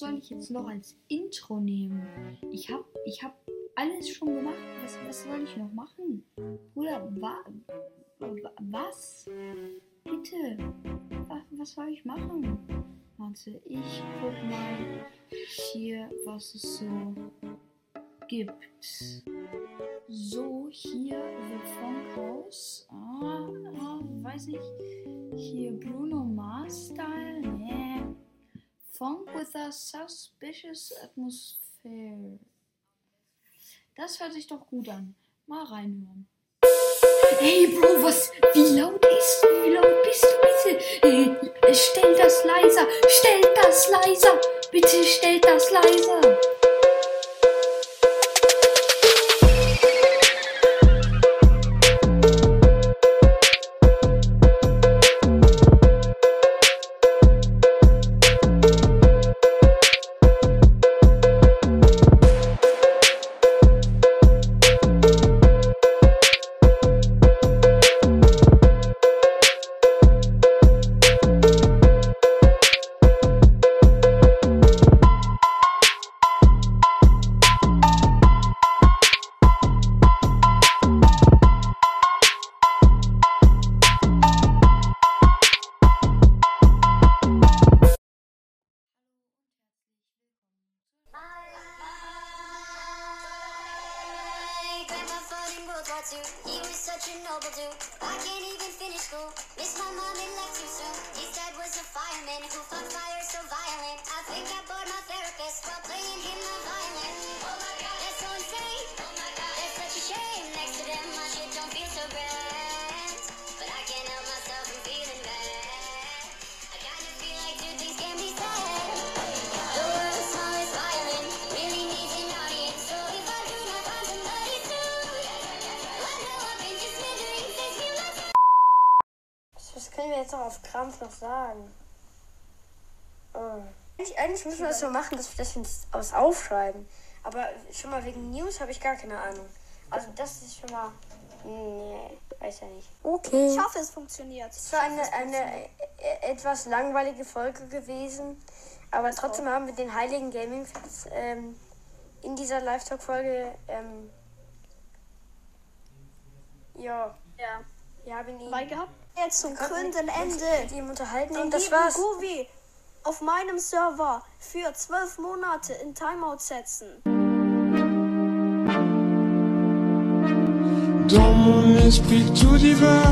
soll ich jetzt noch als Intro nehmen? Ich hab, ich hab alles schon gemacht. Was, was soll ich noch machen? Bruder, wa, wa, was? Bitte, was, was soll ich machen? Warte, ich guck mal hier, was es so gibt. So, hier The Funk House. Ah, ah, weiß nicht. Hier Bruno Mars Style. Nee. Funk with a suspicious atmosphere. Das hört sich doch gut an. Mal reinhören. Hey Bro, was? Wie laut ist? Wie laut bist du bitte? Äh, stell das leiser. Stell das leiser. Bitte stell das leiser. He was such a noble dude. I can't even finish school. Miss my mom and left too soon. Jetzt noch auf Krampf noch sagen? Oh. Eigentlich, eigentlich müssen wir das so machen, dass wir das aus aufschreiben. Aber schon mal wegen News habe ich gar keine Ahnung. Also das ist schon mal. Nee, weiß ja nicht. Okay. Ich hoffe, es funktioniert. Es war eine, eine äh, etwas langweilige Folge gewesen. Aber trotzdem haben wir den heiligen Gaming Fans ähm, in dieser Live-Talk-Folge. Ähm, ja, Ja. Wir haben ihn Dabei gehabt. Jetzt zum krönenden Ende. mit ihm unterhalten Den und das war's. Govi auf meinem Server für zwölf Monate in Timeout setzen. Dans mon esprit tout divague,